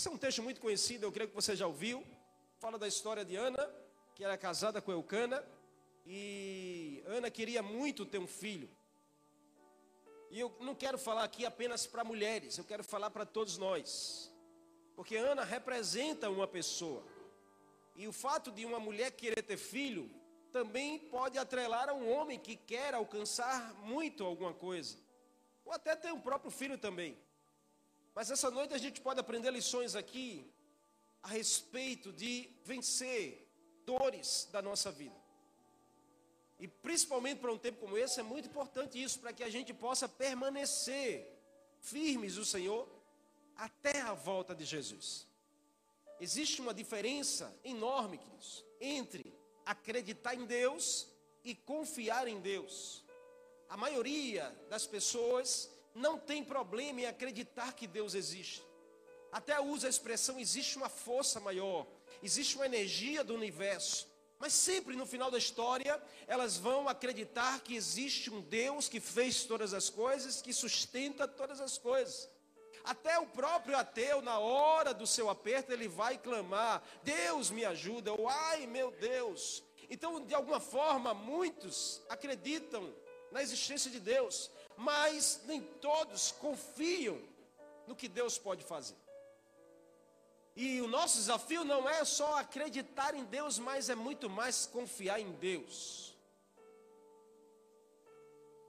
Esse é um texto muito conhecido, eu creio que você já ouviu. Fala da história de Ana, que era casada com Eucana, e Ana queria muito ter um filho. E eu não quero falar aqui apenas para mulheres, eu quero falar para todos nós. Porque Ana representa uma pessoa. E o fato de uma mulher querer ter filho também pode atrelar a um homem que quer alcançar muito alguma coisa. Ou até ter um próprio filho também. Mas essa noite a gente pode aprender lições aqui a respeito de vencer dores da nossa vida. E principalmente para um tempo como esse, é muito importante isso, para que a gente possa permanecer firmes no Senhor até a volta de Jesus. Existe uma diferença enorme, queridos, entre acreditar em Deus e confiar em Deus. A maioria das pessoas não tem problema em acreditar que Deus existe. Até usa a expressão: existe uma força maior, existe uma energia do universo. Mas sempre no final da história, elas vão acreditar que existe um Deus que fez todas as coisas, que sustenta todas as coisas. Até o próprio ateu, na hora do seu aperto, ele vai clamar: Deus me ajuda, ou ai meu Deus. Então, de alguma forma, muitos acreditam na existência de Deus, mas nem todos confiam no que Deus pode fazer. E o nosso desafio não é só acreditar em Deus, mas é muito mais confiar em Deus.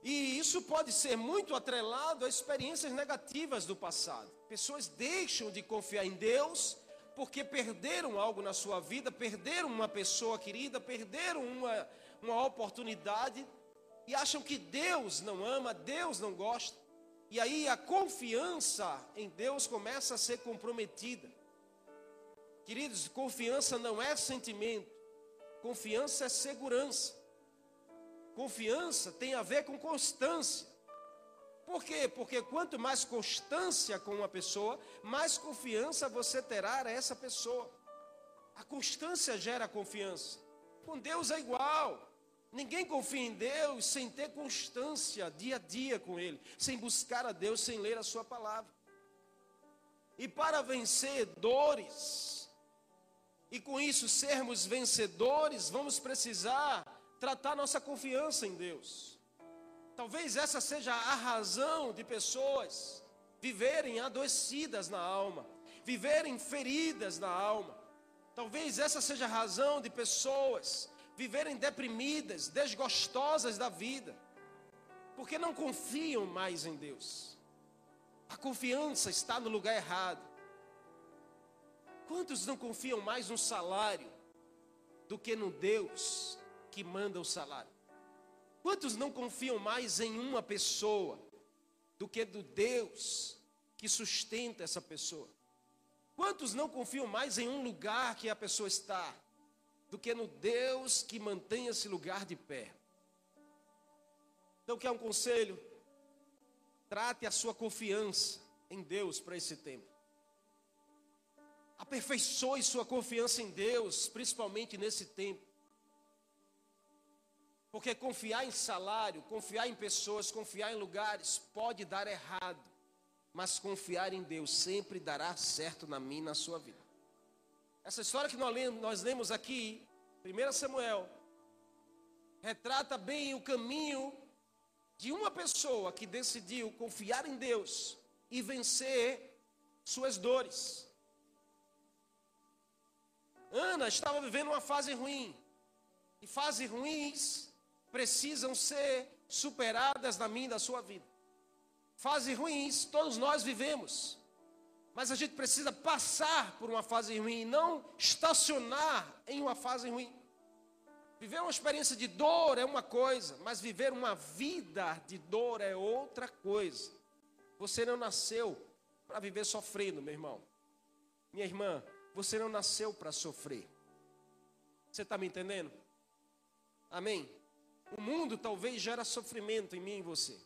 E isso pode ser muito atrelado a experiências negativas do passado. Pessoas deixam de confiar em Deus porque perderam algo na sua vida, perderam uma pessoa querida, perderam uma, uma oportunidade e acham que Deus não ama, Deus não gosta. E aí a confiança em Deus começa a ser comprometida. Queridos, confiança não é sentimento, confiança é segurança. Confiança tem a ver com constância. Por quê? Porque quanto mais constância com uma pessoa, mais confiança você terá a essa pessoa. A constância gera confiança. Com Deus é igual. Ninguém confia em Deus sem ter constância dia a dia com Ele, sem buscar a Deus, sem ler a Sua palavra. E para vencer dores, e com isso sermos vencedores, vamos precisar tratar nossa confiança em Deus. Talvez essa seja a razão de pessoas viverem adoecidas na alma, viverem feridas na alma. Talvez essa seja a razão de pessoas viverem deprimidas, desgostosas da vida, porque não confiam mais em Deus. A confiança está no lugar errado. Quantos não confiam mais no salário do que no Deus que manda o salário? Quantos não confiam mais em uma pessoa do que do Deus que sustenta essa pessoa? Quantos não confiam mais em um lugar que a pessoa está do que no Deus que mantém esse lugar de pé. Então, quer um conselho? Trate a sua confiança em Deus para esse tempo. Aperfeiçoe sua confiança em Deus, principalmente nesse tempo. Porque confiar em salário, confiar em pessoas, confiar em lugares pode dar errado, mas confiar em Deus sempre dará certo na minha e na sua vida. Essa história que nós lemos, aqui, 1 Samuel, retrata bem o caminho de uma pessoa que decidiu confiar em Deus e vencer suas dores. Ana estava vivendo uma fase ruim, e fases ruins precisam ser superadas na minha e na sua vida. Fases ruins todos nós vivemos. Mas a gente precisa passar por uma fase ruim, não estacionar em uma fase ruim. Viver uma experiência de dor é uma coisa, mas viver uma vida de dor é outra coisa. Você não nasceu para viver sofrendo, meu irmão. Minha irmã, você não nasceu para sofrer. Você está me entendendo? Amém? O mundo talvez gera sofrimento em mim e em você.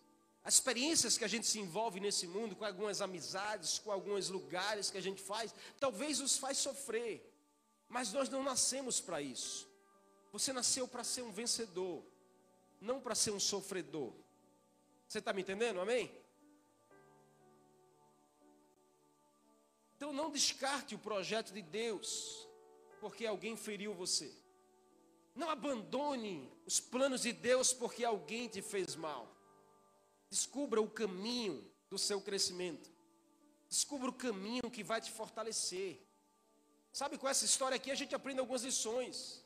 As experiências que a gente se envolve nesse mundo, com algumas amizades, com alguns lugares que a gente faz, talvez nos faz sofrer. Mas nós não nascemos para isso. Você nasceu para ser um vencedor, não para ser um sofredor. Você está me entendendo? Amém? Então não descarte o projeto de Deus, porque alguém feriu você. Não abandone os planos de Deus porque alguém te fez mal. Descubra o caminho do seu crescimento. Descubra o caminho que vai te fortalecer. Sabe, com essa história aqui a gente aprende algumas lições.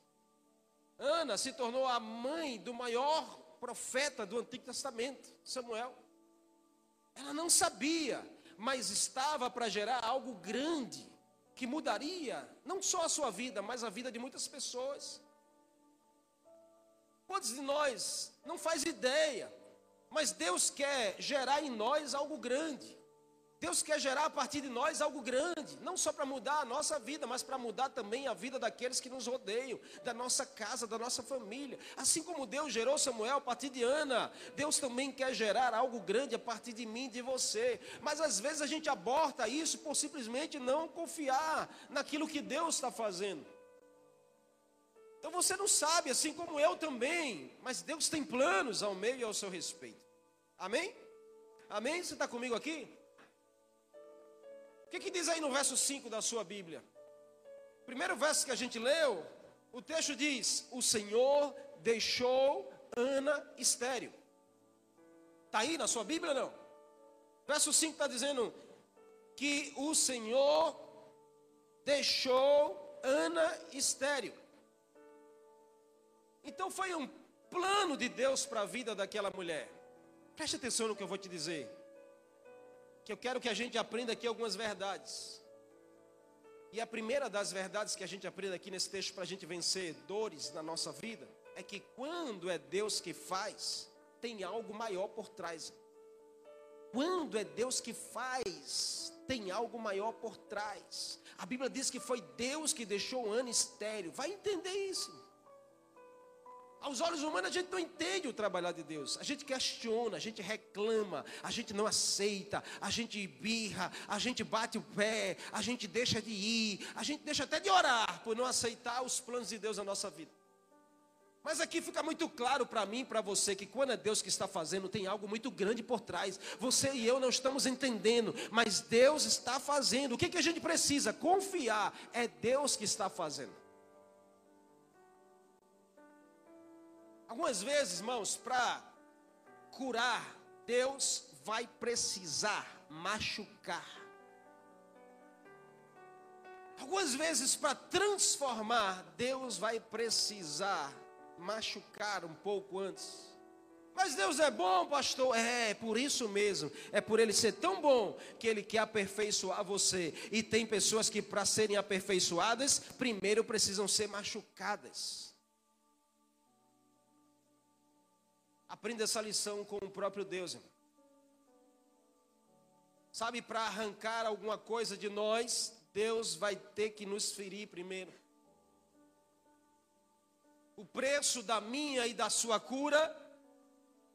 Ana se tornou a mãe do maior profeta do Antigo Testamento, Samuel. Ela não sabia, mas estava para gerar algo grande que mudaria não só a sua vida, mas a vida de muitas pessoas. Quantos de nós não faz ideia, mas Deus quer gerar em nós algo grande. Deus quer gerar a partir de nós algo grande, não só para mudar a nossa vida, mas para mudar também a vida daqueles que nos rodeiam, da nossa casa, da nossa família. Assim como Deus gerou Samuel a partir de Ana, Deus também quer gerar algo grande a partir de mim, de você. Mas às vezes a gente aborta isso por simplesmente não confiar naquilo que Deus está fazendo. Então você não sabe, assim como eu também, mas Deus tem planos ao meio e ao seu respeito. Amém? Amém? Você está comigo aqui? O que, que diz aí no verso 5 da sua Bíblia? Primeiro verso que a gente leu, o texto diz: O Senhor deixou Ana estéreo. Está aí na sua Bíblia não? Verso 5 está dizendo que o Senhor deixou Ana estéreo. Então foi um plano de Deus para a vida daquela mulher. Preste atenção no que eu vou te dizer que eu quero que a gente aprenda aqui algumas verdades. E a primeira das verdades que a gente aprende aqui nesse texto para a gente vencer dores na nossa vida é que quando é Deus que faz, tem algo maior por trás. Quando é Deus que faz, tem algo maior por trás. A Bíblia diz que foi Deus que deixou o ano estéreo. Vai entender isso. Aos olhos humanos a gente não entende o trabalhar de Deus. A gente questiona, a gente reclama, a gente não aceita, a gente birra, a gente bate o pé, a gente deixa de ir, a gente deixa até de orar por não aceitar os planos de Deus na nossa vida. Mas aqui fica muito claro para mim e para você que quando é Deus que está fazendo, tem algo muito grande por trás. Você e eu não estamos entendendo, mas Deus está fazendo. O que, que a gente precisa? Confiar. É Deus que está fazendo. Algumas vezes, irmãos, para curar, Deus vai precisar machucar. Algumas vezes, para transformar, Deus vai precisar machucar um pouco antes. Mas Deus é bom, pastor. É, é por isso mesmo. É por Ele ser tão bom que Ele quer aperfeiçoar você. E tem pessoas que, para serem aperfeiçoadas, primeiro precisam ser machucadas. Aprenda essa lição com o próprio Deus. Irmão. Sabe, para arrancar alguma coisa de nós, Deus vai ter que nos ferir primeiro. O preço da minha e da sua cura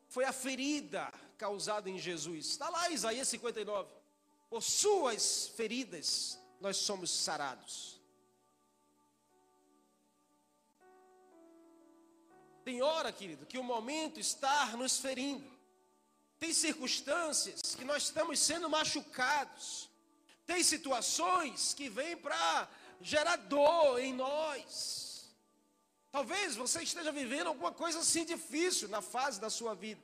foi a ferida causada em Jesus. Está lá Isaías 59. Por suas feridas nós somos sarados. Tem hora, querido, que o momento está nos ferindo. Tem circunstâncias que nós estamos sendo machucados. Tem situações que vêm para gerar dor em nós. Talvez você esteja vivendo alguma coisa assim difícil na fase da sua vida.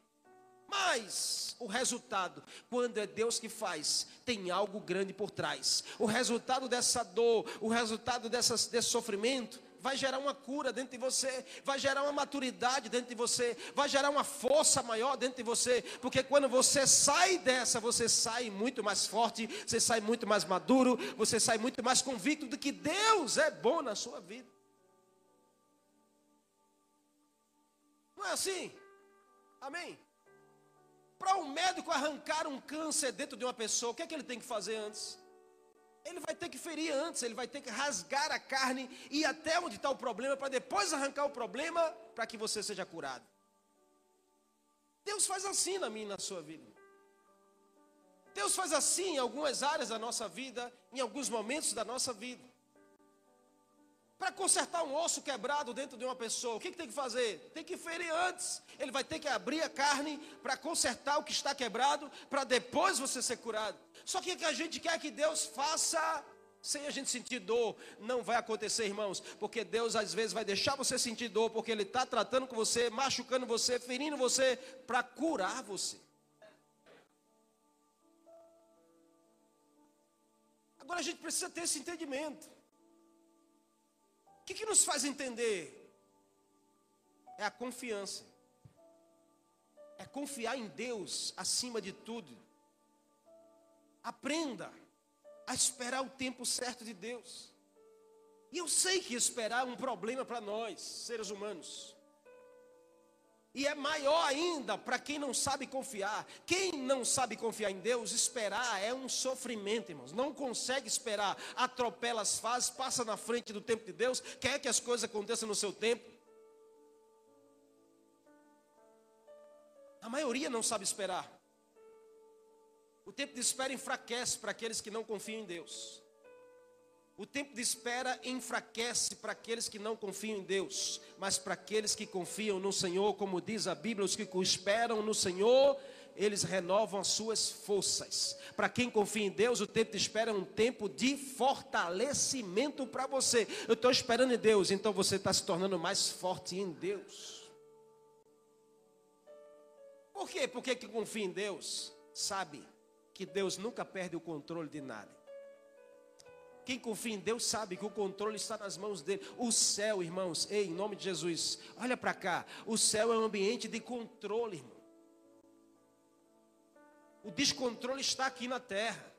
Mas o resultado, quando é Deus que faz, tem algo grande por trás. O resultado dessa dor, o resultado desse sofrimento, vai gerar uma cura dentro de você, vai gerar uma maturidade dentro de você, vai gerar uma força maior dentro de você, porque quando você sai dessa, você sai muito mais forte, você sai muito mais maduro, você sai muito mais convicto de que Deus é bom na sua vida. Não é assim? Amém? Para um médico arrancar um câncer dentro de uma pessoa, o que é que ele tem que fazer antes? Ele vai ter que ferir antes, ele vai ter que rasgar a carne e até onde está o problema, para depois arrancar o problema, para que você seja curado. Deus faz assim na minha e na sua vida. Deus faz assim em algumas áreas da nossa vida, em alguns momentos da nossa vida. Para consertar um osso quebrado dentro de uma pessoa, o que, que tem que fazer? Tem que ferir antes. Ele vai ter que abrir a carne para consertar o que está quebrado, para depois você ser curado. Só que o que a gente quer que Deus faça sem a gente sentir dor, não vai acontecer, irmãos, porque Deus às vezes vai deixar você sentir dor, porque Ele está tratando com você, machucando você, ferindo você, para curar você. Agora a gente precisa ter esse entendimento. Que, que nos faz entender? É a confiança. É confiar em Deus acima de tudo. Aprenda a esperar o tempo certo de Deus. E eu sei que esperar é um problema para nós, seres humanos. E é maior ainda para quem não sabe confiar. Quem não sabe confiar em Deus, esperar é um sofrimento, irmãos. Não consegue esperar, atropela as fases, passa na frente do tempo de Deus, quer que as coisas aconteçam no seu tempo. A maioria não sabe esperar. O tempo de espera enfraquece para aqueles que não confiam em Deus. O tempo de espera enfraquece para aqueles que não confiam em Deus, mas para aqueles que confiam no Senhor, como diz a Bíblia, os que esperam no Senhor, eles renovam as suas forças. Para quem confia em Deus, o tempo de espera é um tempo de fortalecimento para você. Eu estou esperando em Deus, então você está se tornando mais forte em Deus. Por quê? Porque quem confia em Deus sabe que Deus nunca perde o controle de nada. Quem confia em Deus sabe que o controle está nas mãos dele. O céu, irmãos, ei, em nome de Jesus, olha para cá. O céu é um ambiente de controle, irmão. O descontrole está aqui na terra.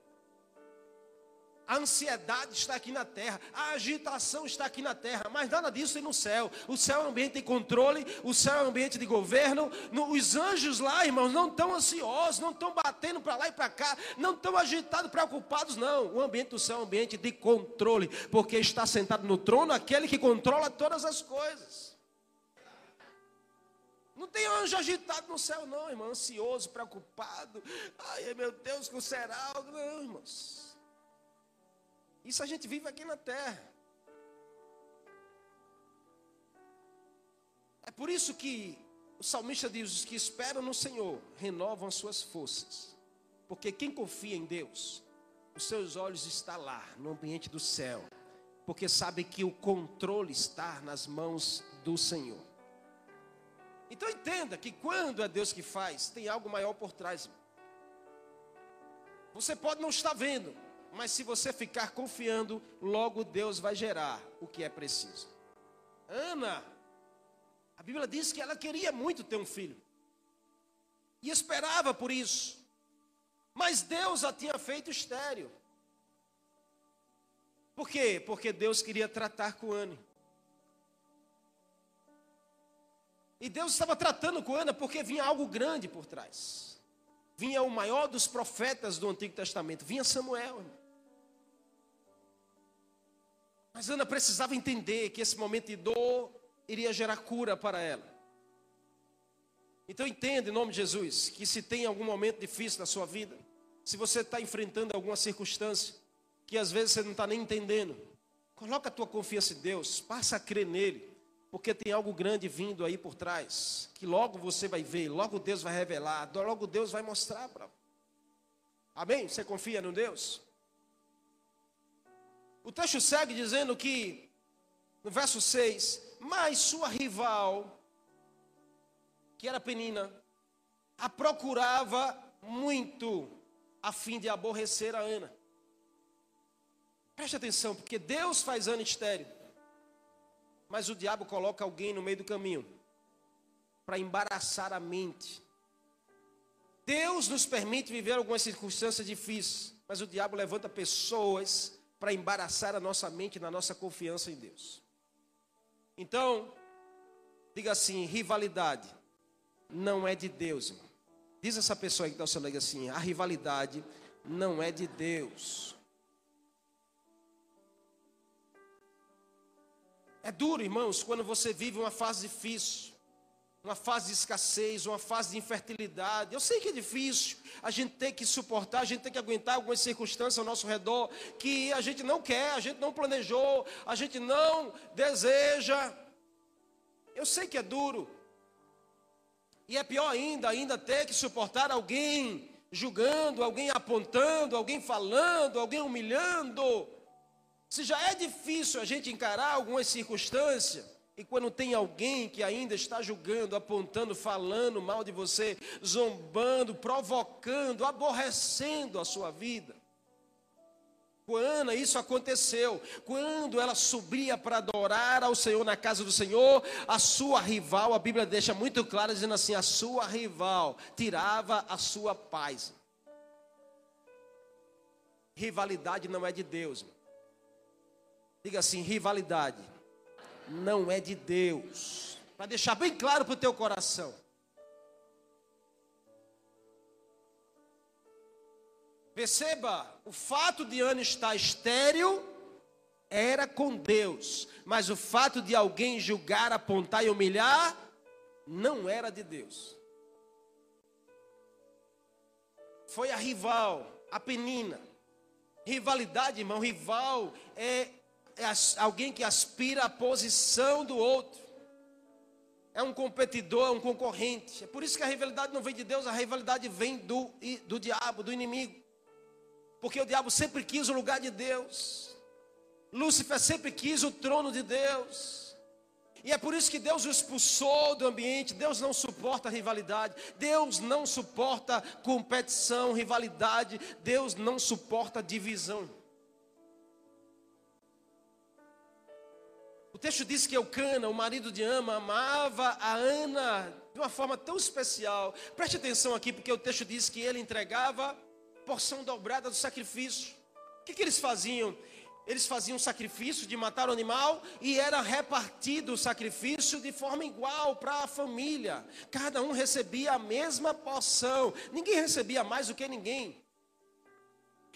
A ansiedade está aqui na terra, a agitação está aqui na terra, mas nada disso tem no céu. O céu é um ambiente de controle, o céu é um ambiente de governo. No, os anjos lá, irmãos, não estão ansiosos, não estão batendo para lá e para cá, não estão agitados, preocupados, não. O ambiente do céu é um ambiente de controle, porque está sentado no trono aquele que controla todas as coisas. Não tem anjo agitado no céu, não, irmão, ansioso, preocupado. Ai, meu Deus, que será? Não, irmãos. Isso a gente vive aqui na terra. É por isso que o salmista diz: os que esperam no Senhor renovam as suas forças. Porque quem confia em Deus, os seus olhos estão lá, no ambiente do céu. Porque sabe que o controle está nas mãos do Senhor. Então entenda que quando é Deus que faz, tem algo maior por trás. Você pode não estar vendo, mas se você ficar confiando, logo Deus vai gerar o que é preciso. Ana, a Bíblia diz que ela queria muito ter um filho. E esperava por isso. Mas Deus a tinha feito estéreo. Por quê? Porque Deus queria tratar com Ana. E Deus estava tratando com Ana porque vinha algo grande por trás. Vinha o maior dos profetas do Antigo Testamento, vinha Samuel. Irmão. Mas Ana precisava entender que esse momento de dor iria gerar cura para ela. Então entenda em nome de Jesus que se tem algum momento difícil na sua vida, se você está enfrentando alguma circunstância que às vezes você não está nem entendendo, coloca a tua confiança em Deus, passa a crer nele, porque tem algo grande vindo aí por trás, que logo você vai ver, logo Deus vai revelar, logo Deus vai mostrar para. Amém? Você confia no Deus? O texto segue dizendo que, no verso 6, mas sua rival, que era Penina, a procurava muito a fim de aborrecer a Ana. Preste atenção, porque Deus faz Ana estéreo, mas o diabo coloca alguém no meio do caminho para embaraçar a mente. Deus nos permite viver algumas circunstâncias difíceis, mas o diabo levanta pessoas para embaraçar a nossa mente na nossa confiança em Deus. Então, diga assim: rivalidade não é de Deus, irmão. Diz essa pessoa que está ao seu lado assim: a rivalidade não é de Deus. É duro, irmãos, quando você vive uma fase difícil. Uma fase de escassez, uma fase de infertilidade. Eu sei que é difícil, a gente tem que suportar, a gente tem que aguentar algumas circunstâncias ao nosso redor que a gente não quer, a gente não planejou, a gente não deseja. Eu sei que é duro. E é pior ainda, ainda ter que suportar alguém julgando, alguém apontando, alguém falando, alguém humilhando. Se já é difícil a gente encarar algumas circunstâncias, e quando tem alguém que ainda está julgando, apontando, falando mal de você, zombando, provocando, aborrecendo a sua vida. Ana, isso aconteceu. Quando ela subia para adorar ao Senhor na casa do Senhor, a sua rival, a Bíblia deixa muito claro, dizendo assim: a sua rival tirava a sua paz. Rivalidade não é de Deus. Diga assim: rivalidade não é de Deus. Para deixar bem claro para o teu coração. Perceba, o fato de Ana estar estéril era com Deus, mas o fato de alguém julgar, apontar e humilhar não era de Deus. Foi a rival, a penina. Rivalidade, irmão, rival é é alguém que aspira à posição do outro. É um competidor, é um concorrente. É por isso que a rivalidade não vem de Deus, a rivalidade vem do, do diabo, do inimigo. Porque o diabo sempre quis o lugar de Deus. Lúcifer sempre quis o trono de Deus. E é por isso que Deus o expulsou do ambiente. Deus não suporta rivalidade. Deus não suporta competição, rivalidade. Deus não suporta divisão. Texto diz que Eucana, o marido de Ama, amava a Ana de uma forma tão especial. Preste atenção aqui, porque o texto diz que ele entregava porção dobrada do sacrifício. O que, que eles faziam? Eles faziam sacrifício de matar o animal e era repartido o sacrifício de forma igual para a família. Cada um recebia a mesma porção. Ninguém recebia mais do que ninguém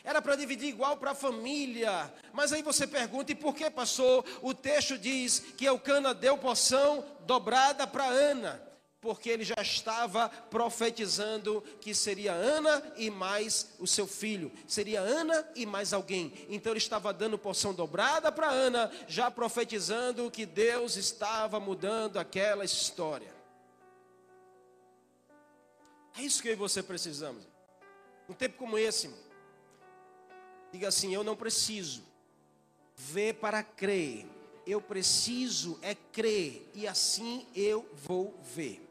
era para dividir igual para a família. Mas aí você pergunta: e por que, pastor? O texto diz que Eucana deu porção dobrada para Ana. Porque ele já estava profetizando que seria Ana e mais o seu filho, seria Ana e mais alguém. Então ele estava dando porção dobrada para Ana, já profetizando que Deus estava mudando aquela história. É isso que eu e você precisamos. Um tempo como esse, irmão. Diga assim: Eu não preciso ver para crer. Eu preciso é crer e assim eu vou ver.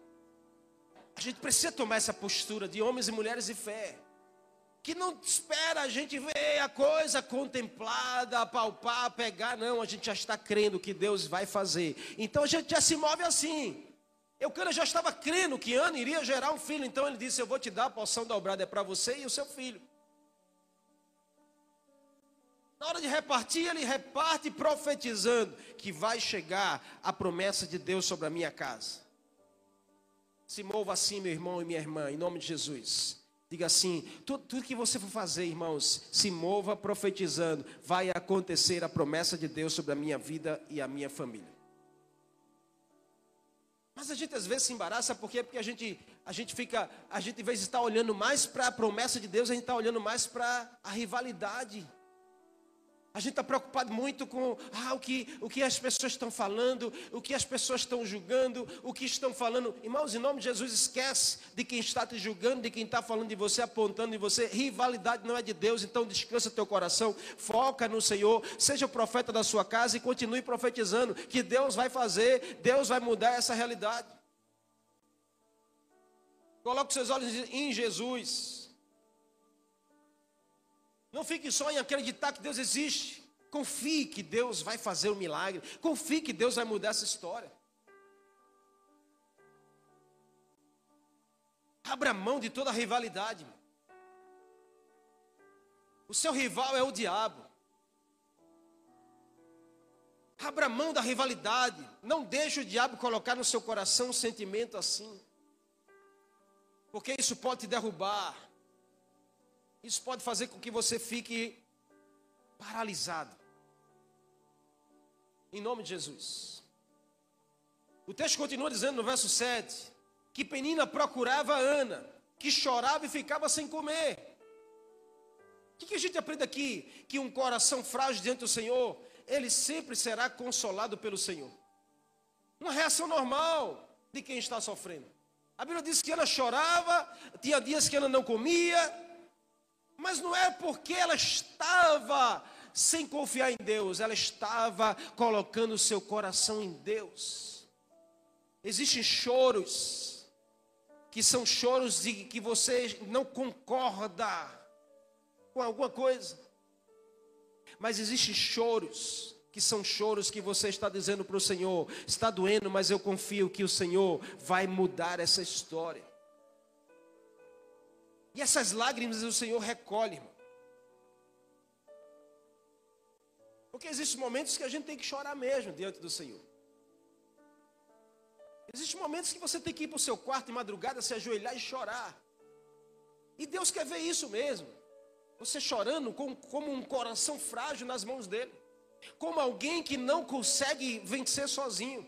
A gente precisa tomar essa postura de homens e mulheres de fé. Que não espera a gente ver a coisa contemplada, apalpar, pegar, não, a gente já está crendo que Deus vai fazer. Então a gente já se move assim. Eucana já estava crendo que Ana iria gerar um filho, então ele disse: Eu vou te dar a porção dobrada, é para você e o seu filho. Na hora de repartir, ele reparte profetizando que vai chegar a promessa de Deus sobre a minha casa. Se mova assim, meu irmão e minha irmã, em nome de Jesus. Diga assim: tudo, tudo, que você for fazer, irmãos, se mova profetizando, vai acontecer a promessa de Deus sobre a minha vida e a minha família. Mas a gente às vezes se embaraça porque porque a gente a gente fica a gente em vez de estar olhando mais para a promessa de Deus, a gente está olhando mais para a rivalidade. A gente está preocupado muito com ah, o, que, o que as pessoas estão falando, o que as pessoas estão julgando, o que estão falando. Irmãos, em nome de Jesus, esquece de quem está te julgando, de quem está falando de você, apontando em você. Rivalidade não é de Deus, então descansa teu coração, foca no Senhor, seja o profeta da sua casa e continue profetizando que Deus vai fazer, Deus vai mudar essa realidade. Coloque seus olhos em Jesus. Não fique só em acreditar que Deus existe. Confie que Deus vai fazer o um milagre. Confie que Deus vai mudar essa história. Abra mão de toda a rivalidade. O seu rival é o diabo. Abra mão da rivalidade. Não deixe o diabo colocar no seu coração um sentimento assim. Porque isso pode te derrubar. Isso pode fazer com que você fique paralisado. Em nome de Jesus. O texto continua dizendo no verso 7: que Penina procurava Ana, que chorava e ficava sem comer. O que, que a gente aprende aqui? Que um coração frágil diante do Senhor, ele sempre será consolado pelo Senhor. Uma reação normal de quem está sofrendo. A Bíblia diz que Ana chorava, tinha dias que Ana não comia, mas não é porque ela estava sem confiar em Deus, ela estava colocando o seu coração em Deus. Existem choros, que são choros de que você não concorda com alguma coisa, mas existem choros que são choros que você está dizendo para o Senhor: está doendo, mas eu confio que o Senhor vai mudar essa história. E essas lágrimas o Senhor recolhe, irmão. Porque existem momentos que a gente tem que chorar mesmo diante do Senhor. Existem momentos que você tem que ir para o seu quarto de madrugada, se ajoelhar e chorar. E Deus quer ver isso mesmo. Você chorando como, como um coração frágil nas mãos dele. Como alguém que não consegue vencer sozinho.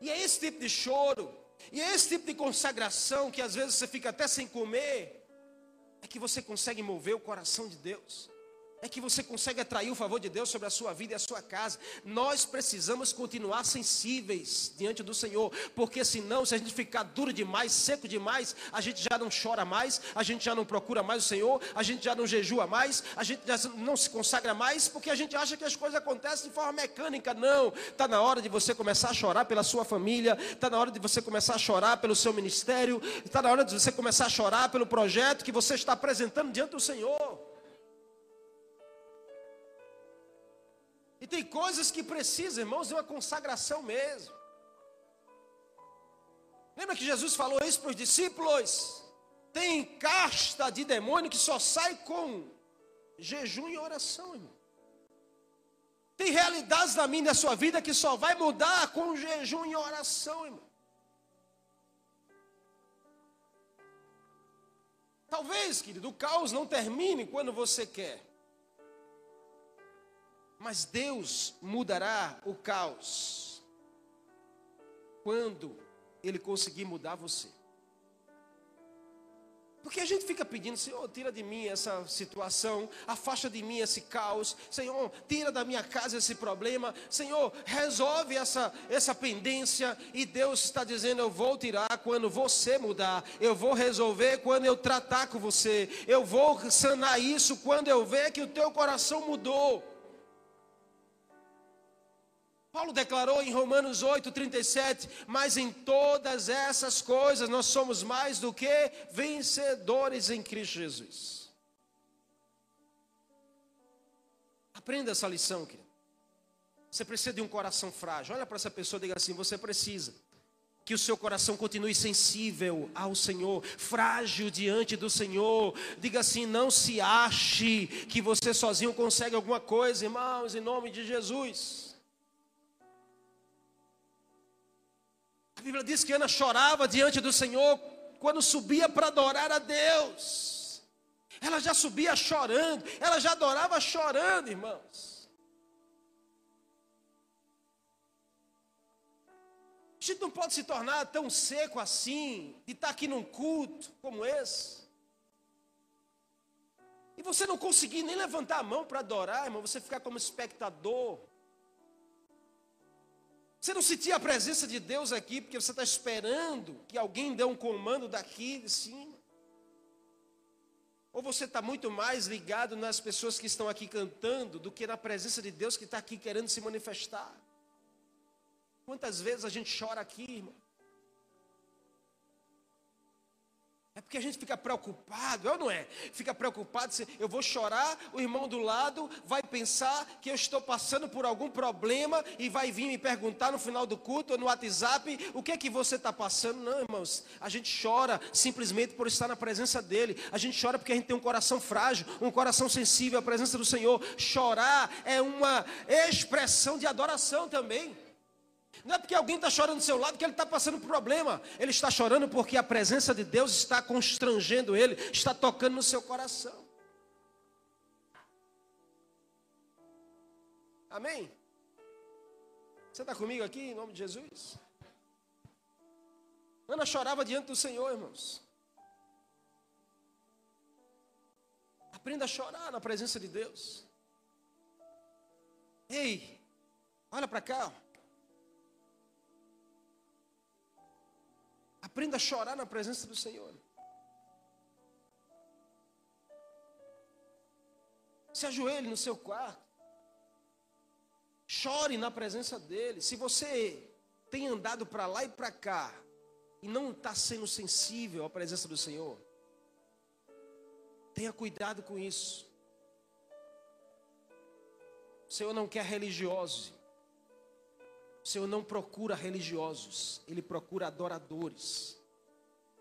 E é esse tipo de choro, e é esse tipo de consagração que às vezes você fica até sem comer, é que você consegue mover o coração de Deus é que você consegue atrair o favor de Deus sobre a sua vida e a sua casa. Nós precisamos continuar sensíveis diante do Senhor, porque senão, se a gente ficar duro demais, seco demais, a gente já não chora mais, a gente já não procura mais o Senhor, a gente já não jejua mais, a gente já não se consagra mais, porque a gente acha que as coisas acontecem de forma mecânica. Não, está na hora de você começar a chorar pela sua família, está na hora de você começar a chorar pelo seu ministério, está na hora de você começar a chorar pelo projeto que você está apresentando diante do Senhor. E tem coisas que precisam, irmãos, de uma consagração mesmo. Lembra que Jesus falou isso para os discípulos? Tem casta de demônio que só sai com jejum e oração, irmão. Tem realidades na minha e na sua vida que só vai mudar com jejum e oração, irmão. Talvez, querido, o caos não termine quando você quer. Mas Deus mudará o caos quando Ele conseguir mudar você. Porque a gente fica pedindo, Senhor, tira de mim essa situação, afasta de mim esse caos, Senhor, tira da minha casa esse problema, Senhor, resolve essa, essa pendência, e Deus está dizendo: Eu vou tirar quando você mudar, eu vou resolver quando eu tratar com você, eu vou sanar isso quando eu ver que o teu coração mudou. Paulo declarou em Romanos 8:37, mas em todas essas coisas nós somos mais do que vencedores em Cristo Jesus. Aprenda essa lição, querido. Você precisa de um coração frágil. Olha para essa pessoa e diga assim: você precisa que o seu coração continue sensível ao Senhor, frágil diante do Senhor. Diga assim: não se ache que você sozinho consegue alguma coisa, irmãos, em nome de Jesus. Bíblia diz que Ana chorava diante do Senhor quando subia para adorar a Deus. Ela já subia chorando, ela já adorava chorando, irmãos. A gente não pode se tornar tão seco assim, de estar aqui num culto como esse. E você não conseguir nem levantar a mão para adorar, irmão, você ficar como espectador. Você não sentia a presença de Deus aqui porque você está esperando que alguém dê um comando daqui de cima? Ou você está muito mais ligado nas pessoas que estão aqui cantando do que na presença de Deus que está aqui querendo se manifestar? Quantas vezes a gente chora aqui, irmão? É porque a gente fica preocupado, ou não é? Fica preocupado, se eu vou chorar, o irmão do lado vai pensar que eu estou passando por algum problema e vai vir me perguntar no final do culto ou no WhatsApp o que é que você está passando. Não, irmãos, a gente chora simplesmente por estar na presença dEle. A gente chora porque a gente tem um coração frágil, um coração sensível à presença do Senhor. Chorar é uma expressão de adoração também. Não é porque alguém está chorando do seu lado que ele está passando problema. Ele está chorando porque a presença de Deus está constrangendo ele, está tocando no seu coração. Amém? Você está comigo aqui em nome de Jesus? Ana chorava diante do Senhor, irmãos. Aprenda a chorar na presença de Deus. Ei, olha para cá. Aprenda a chorar na presença do Senhor. Se ajoelhe no seu quarto. Chore na presença dele. Se você tem andado para lá e para cá e não está sendo sensível à presença do Senhor, tenha cuidado com isso. O Senhor não quer religiosos. O Senhor não procura religiosos, Ele procura adoradores.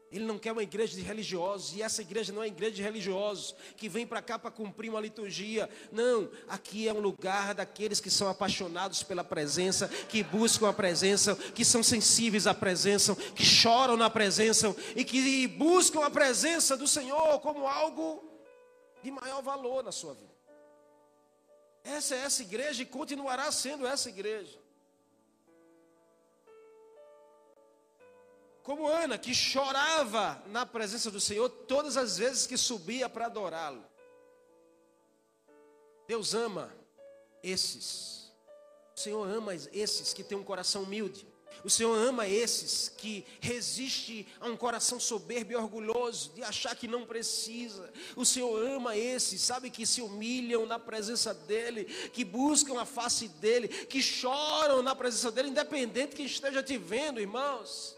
Ele não quer uma igreja de religiosos, e essa igreja não é igreja de religiosos que vem para cá para cumprir uma liturgia. Não, aqui é um lugar daqueles que são apaixonados pela presença, que buscam a presença, que são sensíveis à presença, que choram na presença e que buscam a presença do Senhor como algo de maior valor na sua vida. Essa é essa igreja e continuará sendo essa igreja. Como Ana, que chorava na presença do Senhor todas as vezes que subia para adorá-lo. Deus ama esses. O Senhor ama esses que têm um coração humilde. O Senhor ama esses que resiste a um coração soberbo e orgulhoso de achar que não precisa. O Senhor ama esses, sabe que se humilham na presença dele, que buscam a face dele, que choram na presença dele, independente que esteja te vendo, irmãos.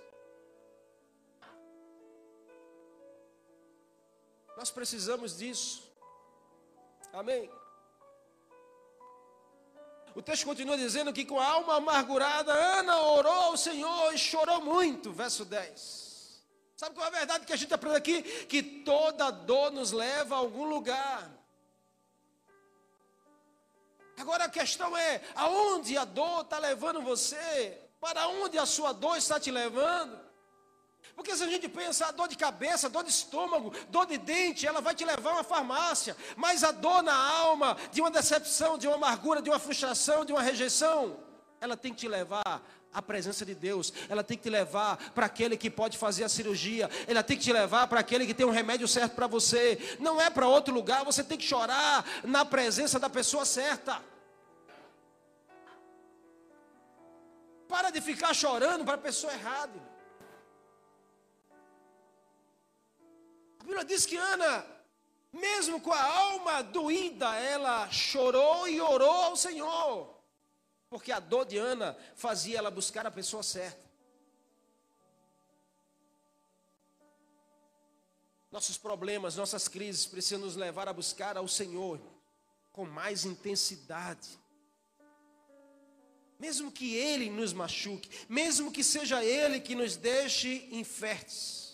Nós precisamos disso. Amém. O texto continua dizendo que com a alma amargurada, Ana orou ao Senhor e chorou muito. Verso 10. Sabe qual é a verdade que a gente aprende aqui? Que toda dor nos leva a algum lugar. Agora a questão é: aonde a dor está levando você? Para onde a sua dor está te levando? Porque se a gente pensa, a dor de cabeça, dor de estômago, dor de dente, ela vai te levar a uma farmácia. Mas a dor na alma, de uma decepção, de uma amargura, de uma frustração, de uma rejeição, ela tem que te levar à presença de Deus. Ela tem que te levar para aquele que pode fazer a cirurgia. Ela tem que te levar para aquele que tem um remédio certo para você. Não é para outro lugar, você tem que chorar na presença da pessoa certa. Para de ficar chorando para a pessoa errada. Bíblia diz que Ana, mesmo com a alma doída, ela chorou e orou ao Senhor. Porque a dor de Ana fazia ela buscar a pessoa certa. Nossos problemas, nossas crises precisam nos levar a buscar ao Senhor com mais intensidade. Mesmo que Ele nos machuque, mesmo que seja Ele que nos deixe inférteis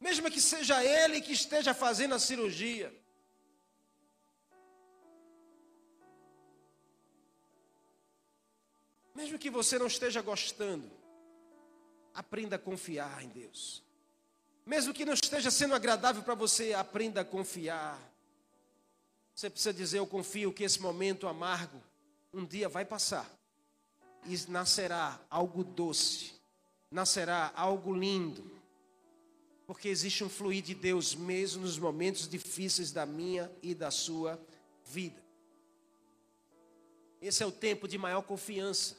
mesmo que seja ele que esteja fazendo a cirurgia. Mesmo que você não esteja gostando, aprenda a confiar em Deus. Mesmo que não esteja sendo agradável para você, aprenda a confiar. Você precisa dizer: Eu confio que esse momento amargo um dia vai passar e nascerá algo doce, nascerá algo lindo porque existe um fluir de Deus mesmo nos momentos difíceis da minha e da sua vida. Esse é o tempo de maior confiança.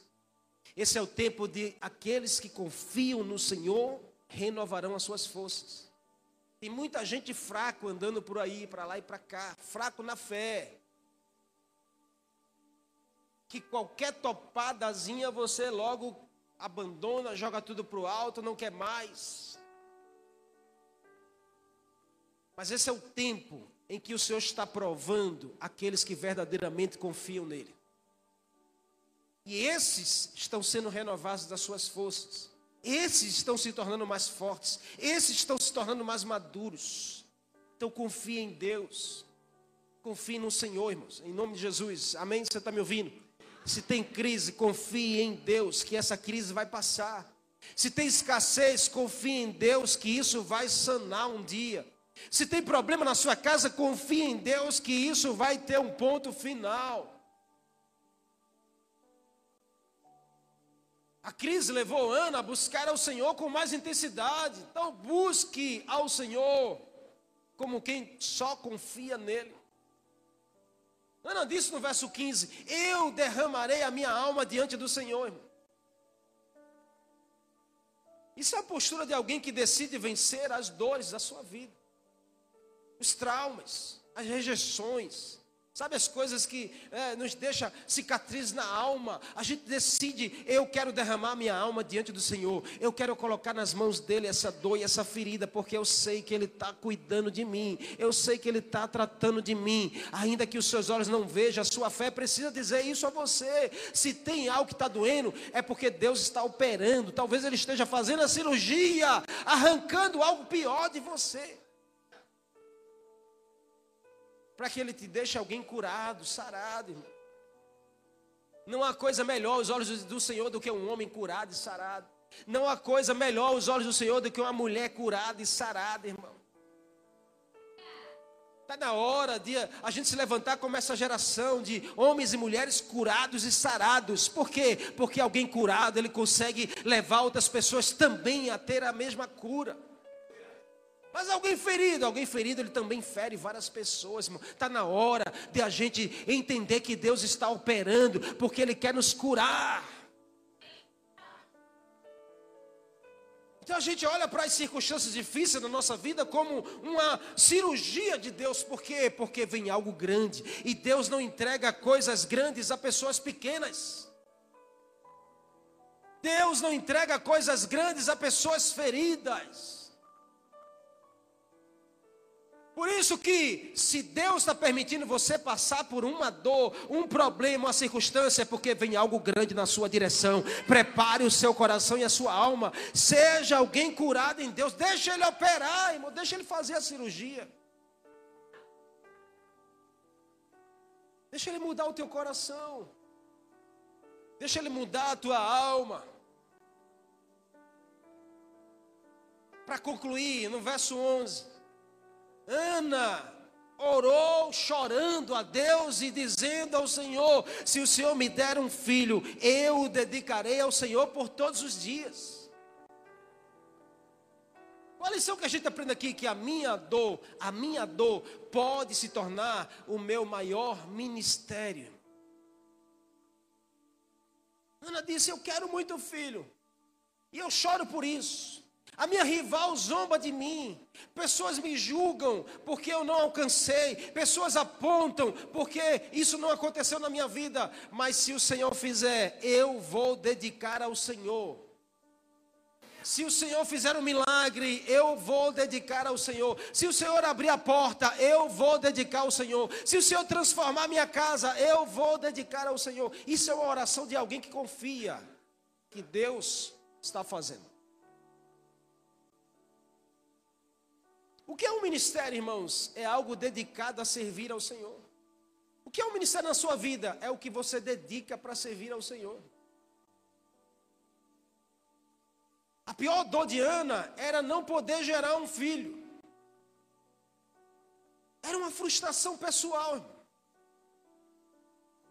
Esse é o tempo de aqueles que confiam no Senhor renovarão as suas forças. Tem muita gente fraco andando por aí, para lá e para cá, fraco na fé. Que qualquer topadazinha você logo abandona, joga tudo para o alto, não quer mais. Mas esse é o tempo em que o Senhor está provando aqueles que verdadeiramente confiam nele. E esses estão sendo renovados das suas forças. Esses estão se tornando mais fortes. Esses estão se tornando mais maduros. Então confie em Deus. Confie no Senhor, irmãos. Em nome de Jesus. Amém? Você está me ouvindo? Se tem crise, confie em Deus, que essa crise vai passar. Se tem escassez, confie em Deus, que isso vai sanar um dia. Se tem problema na sua casa, confie em Deus que isso vai ter um ponto final. A crise levou Ana a buscar ao Senhor com mais intensidade. Então, busque ao Senhor como quem só confia nele. Ana disse no verso 15: Eu derramarei a minha alma diante do Senhor. Irmão. Isso é a postura de alguém que decide vencer as dores da sua vida, os traumas, as rejeições, Sabe as coisas que é, nos deixa cicatriz na alma? A gente decide, eu quero derramar minha alma diante do Senhor. Eu quero colocar nas mãos dele essa dor e essa ferida, porque eu sei que ele está cuidando de mim. Eu sei que ele está tratando de mim. Ainda que os seus olhos não vejam, a sua fé precisa dizer isso a você. Se tem algo que está doendo, é porque Deus está operando. Talvez ele esteja fazendo a cirurgia, arrancando algo pior de você para que Ele te deixe alguém curado, sarado, irmão. Não há coisa melhor aos olhos do Senhor do que um homem curado e sarado. Não há coisa melhor aos olhos do Senhor do que uma mulher curada e sarada, irmão. Está na hora de a gente se levantar como essa geração de homens e mulheres curados e sarados. Por quê? Porque alguém curado, ele consegue levar outras pessoas também a ter a mesma cura. Mas alguém ferido, alguém ferido, ele também fere várias pessoas, irmão. Está na hora de a gente entender que Deus está operando, porque Ele quer nos curar. Então a gente olha para as circunstâncias difíceis da nossa vida como uma cirurgia de Deus. Por quê? Porque vem algo grande. E Deus não entrega coisas grandes a pessoas pequenas. Deus não entrega coisas grandes a pessoas feridas. Por isso que, se Deus está permitindo você passar por uma dor, um problema, uma circunstância, é porque vem algo grande na sua direção. Prepare o seu coração e a sua alma. Seja alguém curado em Deus. Deixa Ele operar, irmão. Deixa Ele fazer a cirurgia. Deixa Ele mudar o teu coração. Deixa Ele mudar a tua alma. Para concluir, no verso 11. Ana orou chorando a Deus e dizendo ao Senhor: Se o Senhor me der um filho, eu o dedicarei ao Senhor por todos os dias. Qual a lição que a gente aprende aqui? Que a minha dor, a minha dor pode se tornar o meu maior ministério. Ana disse: Eu quero muito filho, e eu choro por isso. A minha rival zomba de mim. Pessoas me julgam porque eu não alcancei. Pessoas apontam porque isso não aconteceu na minha vida. Mas se o Senhor fizer, eu vou dedicar ao Senhor. Se o Senhor fizer um milagre, eu vou dedicar ao Senhor. Se o Senhor abrir a porta, eu vou dedicar ao Senhor. Se o Senhor transformar minha casa, eu vou dedicar ao Senhor. Isso é uma oração de alguém que confia que Deus está fazendo. O que é um ministério, irmãos? É algo dedicado a servir ao Senhor. O que é um ministério na sua vida? É o que você dedica para servir ao Senhor. A pior dor de Ana era não poder gerar um filho. Era uma frustração pessoal.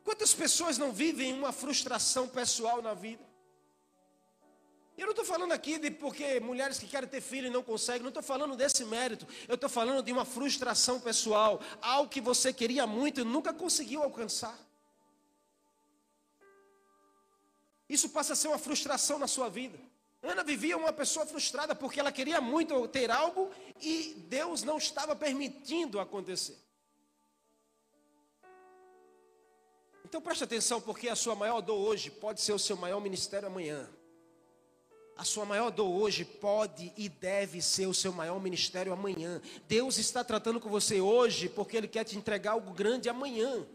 Quantas pessoas não vivem uma frustração pessoal na vida? Eu não estou falando aqui de porque mulheres que querem ter filho e não conseguem, não estou falando desse mérito. Eu estou falando de uma frustração pessoal, algo que você queria muito e nunca conseguiu alcançar. Isso passa a ser uma frustração na sua vida. Ana vivia uma pessoa frustrada porque ela queria muito ter algo e Deus não estava permitindo acontecer. Então preste atenção, porque a sua maior dor hoje pode ser o seu maior ministério amanhã. A sua maior dor hoje pode e deve ser o seu maior ministério amanhã. Deus está tratando com você hoje porque Ele quer te entregar algo grande amanhã.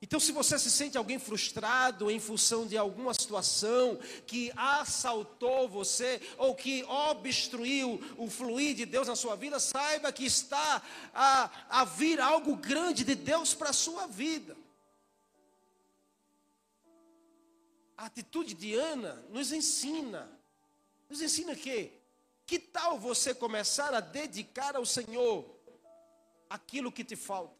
Então, se você se sente alguém frustrado em função de alguma situação que assaltou você ou que obstruiu o fluir de Deus na sua vida, saiba que está a, a vir algo grande de Deus para a sua vida. A atitude de Ana nos ensina. Nos ensina que que tal você começar a dedicar ao Senhor aquilo que te falta?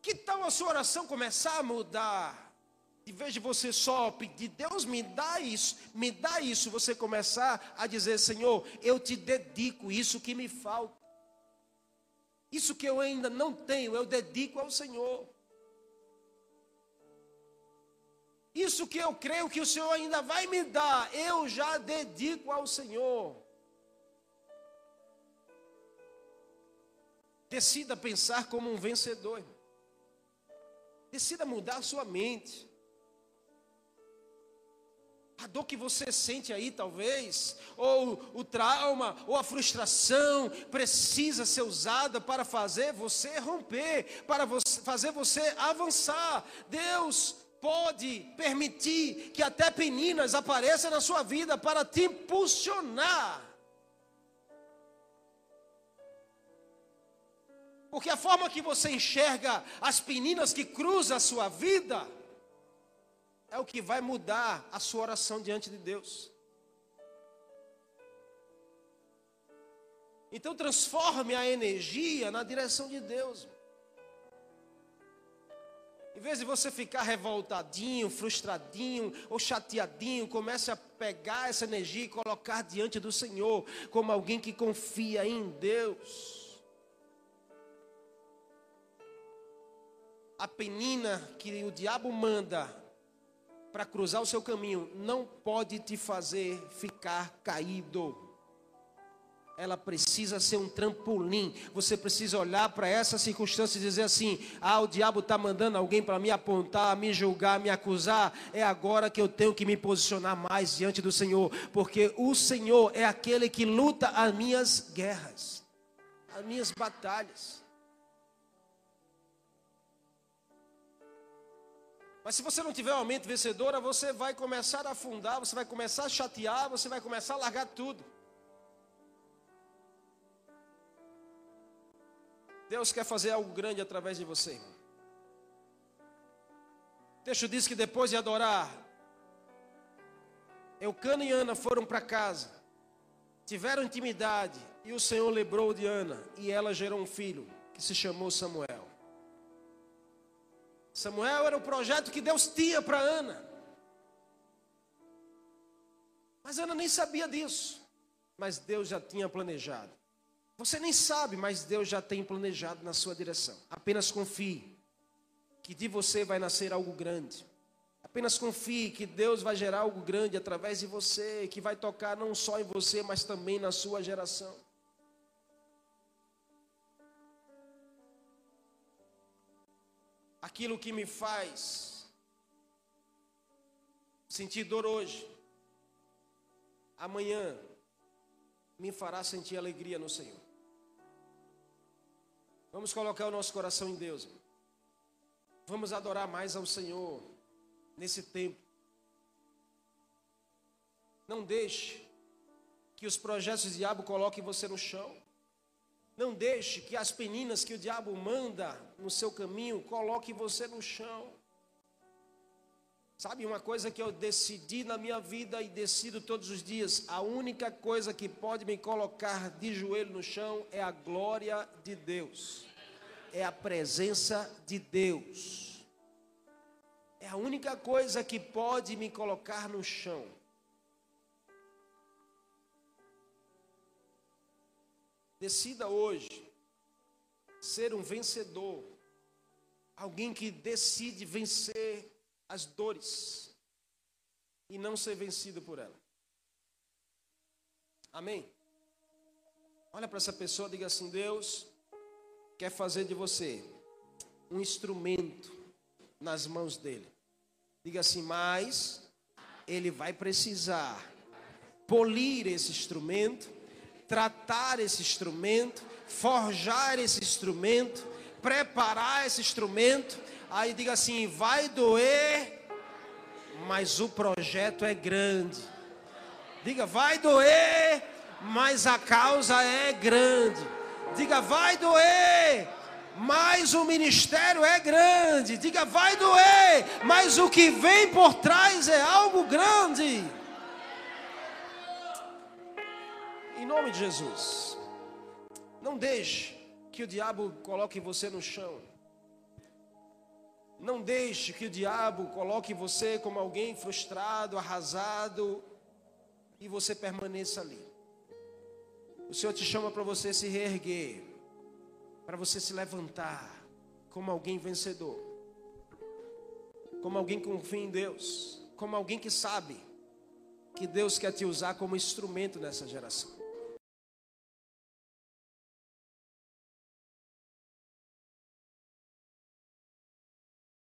Que tal a sua oração começar a mudar? de vez de você só pedir, Deus me dá isso, me dá isso, você começar a dizer, Senhor, eu te dedico isso que me falta. Isso que eu ainda não tenho, eu dedico ao Senhor. Isso que eu creio que o Senhor ainda vai me dar, eu já dedico ao Senhor. Decida pensar como um vencedor. Decida mudar a sua mente. A dor que você sente aí, talvez, ou o trauma, ou a frustração, precisa ser usada para fazer você romper, para você, fazer você avançar. Deus pode permitir que até peninas apareçam na sua vida para te impulsionar. Porque a forma que você enxerga as peninas que cruzam a sua vida é o que vai mudar a sua oração diante de Deus. Então transforme a energia na direção de Deus. Em vez de você ficar revoltadinho, frustradinho ou chateadinho, comece a pegar essa energia e colocar diante do Senhor, como alguém que confia em Deus. a penina que o diabo manda para cruzar o seu caminho não pode te fazer ficar caído. Ela precisa ser um trampolim. Você precisa olhar para essa circunstância e dizer assim: ah, o diabo está mandando alguém para me apontar, me julgar, me acusar. É agora que eu tenho que me posicionar mais diante do Senhor, porque o Senhor é aquele que luta as minhas guerras, as minhas batalhas. Mas se você não tiver uma mente vencedora, você vai começar a afundar, você vai começar a chatear, você vai começar a largar tudo. Deus quer fazer algo grande através de você. O texto diz que depois de adorar, Eucana e Ana foram para casa, tiveram intimidade, e o Senhor lembrou de Ana, e ela gerou um filho, que se chamou Samuel. Samuel era o projeto que Deus tinha para Ana. Mas Ana nem sabia disso. Mas Deus já tinha planejado. Você nem sabe, mas Deus já tem planejado na sua direção. Apenas confie que de você vai nascer algo grande. Apenas confie que Deus vai gerar algo grande através de você, que vai tocar não só em você, mas também na sua geração. aquilo que me faz sentir dor hoje, amanhã me fará sentir alegria no Senhor. Vamos colocar o nosso coração em Deus. Vamos adorar mais ao Senhor nesse tempo. Não deixe que os projetos do diabo coloquem você no chão. Não deixe que as peninas que o diabo manda no seu caminho coloque você no chão. Sabe uma coisa que eu decidi na minha vida e decido todos os dias: a única coisa que pode me colocar de joelho no chão é a glória de Deus, é a presença de Deus. É a única coisa que pode me colocar no chão. Decida hoje ser um vencedor, alguém que decide vencer as dores e não ser vencido por ela. Amém? Olha para essa pessoa, diga assim: Deus quer fazer de você um instrumento nas mãos dele. Diga assim, mas ele vai precisar polir esse instrumento tratar esse instrumento, forjar esse instrumento, preparar esse instrumento. Aí diga assim: vai doer, mas o projeto é grande. Diga, vai doer, mas a causa é grande. Diga, vai doer, mas o ministério é grande. Diga, vai doer, mas o que vem por trás é algo grande. Em nome de Jesus. Não deixe que o diabo coloque você no chão. Não deixe que o diabo coloque você como alguém frustrado, arrasado, e você permaneça ali. O Senhor te chama para você se reerguer, para você se levantar como alguém vencedor, como alguém que confia em Deus, como alguém que sabe que Deus quer te usar como instrumento nessa geração.